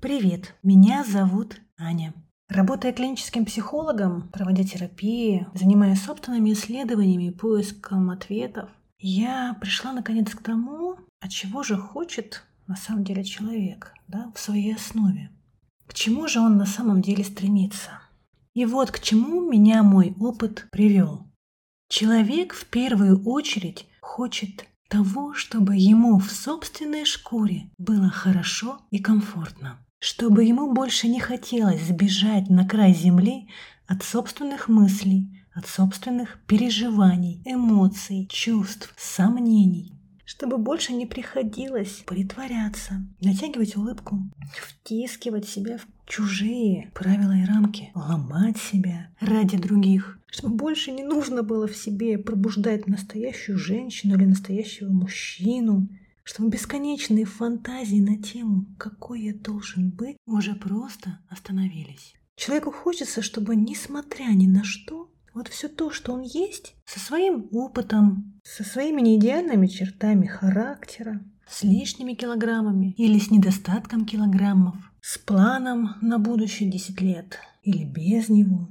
Привет, меня зовут Аня. Работая клиническим психологом, проводя терапии, занимаясь собственными исследованиями и поиском ответов, я пришла наконец к тому, от чего же хочет на самом деле человек да, в своей основе. К чему же он на самом деле стремится? И вот к чему меня мой опыт привел. Человек в первую очередь хочет того, чтобы ему в собственной шкуре было хорошо и комфортно, чтобы ему больше не хотелось сбежать на край земли от собственных мыслей, от собственных переживаний, эмоций, чувств, сомнений, чтобы больше не приходилось притворяться, натягивать улыбку, втискивать себя в чужие правила и рамки, ломать себя ради других, чтобы больше не нужно было в себе пробуждать настоящую женщину или настоящего мужчину, чтобы бесконечные фантазии на тему, какой я должен быть, уже просто остановились. Человеку хочется, чтобы, несмотря ни на что, вот все то, что он есть, со своим опытом, со своими неидеальными чертами характера, с лишними килограммами или с недостатком килограммов, с планом на будущее 10 лет или без него,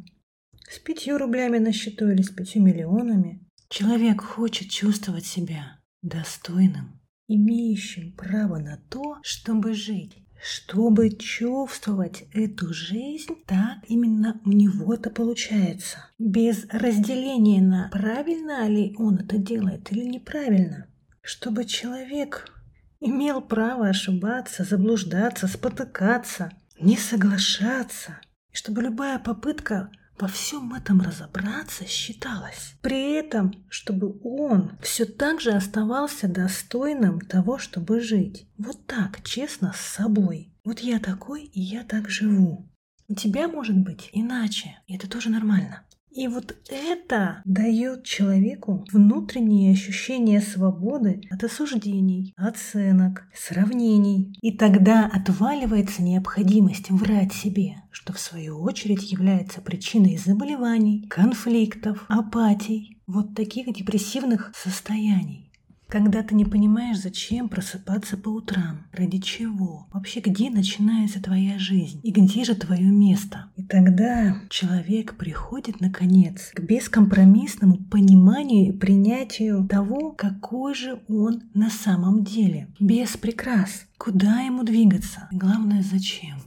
с пятью рублями на счету или с пятью миллионами. Человек хочет чувствовать себя достойным, имеющим право на то, чтобы жить. Чтобы чувствовать эту жизнь, так именно у него это получается. Без разделения на правильно ли он это делает или неправильно. Чтобы человек имел право ошибаться, заблуждаться, спотыкаться, не соглашаться, и чтобы любая попытка во всем этом разобраться считалась. При этом, чтобы он все так же оставался достойным того, чтобы жить. Вот так, честно, с собой. Вот я такой, и я так живу. У тебя может быть иначе, и это тоже нормально. И вот это дает человеку внутреннее ощущение свободы от осуждений, оценок, сравнений. И тогда отваливается необходимость врать себе, что в свою очередь является причиной заболеваний, конфликтов, апатий, вот таких депрессивных состояний. Когда ты не понимаешь, зачем просыпаться по утрам, ради чего, вообще где начинается твоя жизнь и где же твое место. И тогда человек приходит, наконец, к бескомпромиссному пониманию и принятию того, какой же он на самом деле. Без прикрас. Куда ему двигаться? Главное, зачем?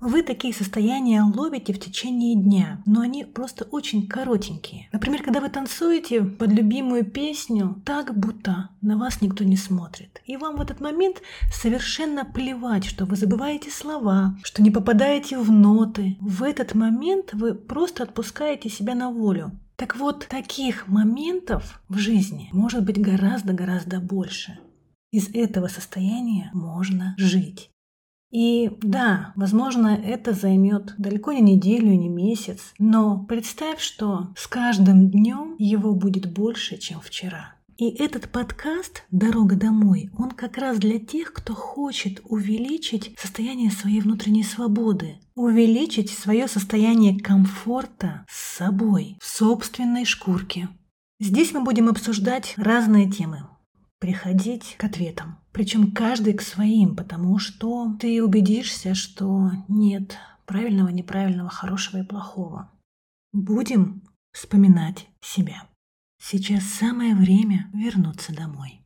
Вы такие состояния ловите в течение дня, но они просто очень коротенькие. Например, когда вы танцуете под любимую песню, так будто на вас никто не смотрит. И вам в этот момент совершенно плевать, что вы забываете слова, что не попадаете в ноты. В этот момент вы просто отпускаете себя на волю. Так вот, таких моментов в жизни может быть гораздо-гораздо больше. Из этого состояния можно жить. И да, возможно, это займет далеко не неделю, не месяц, но представь, что с каждым днем его будет больше, чем вчера. И этот подкаст «Дорога домой», он как раз для тех, кто хочет увеличить состояние своей внутренней свободы, увеличить свое состояние комфорта с собой, в собственной шкурке. Здесь мы будем обсуждать разные темы, приходить к ответам. Причем каждый к своим, потому что ты убедишься, что нет правильного, неправильного, хорошего и плохого. Будем вспоминать себя. Сейчас самое время вернуться домой.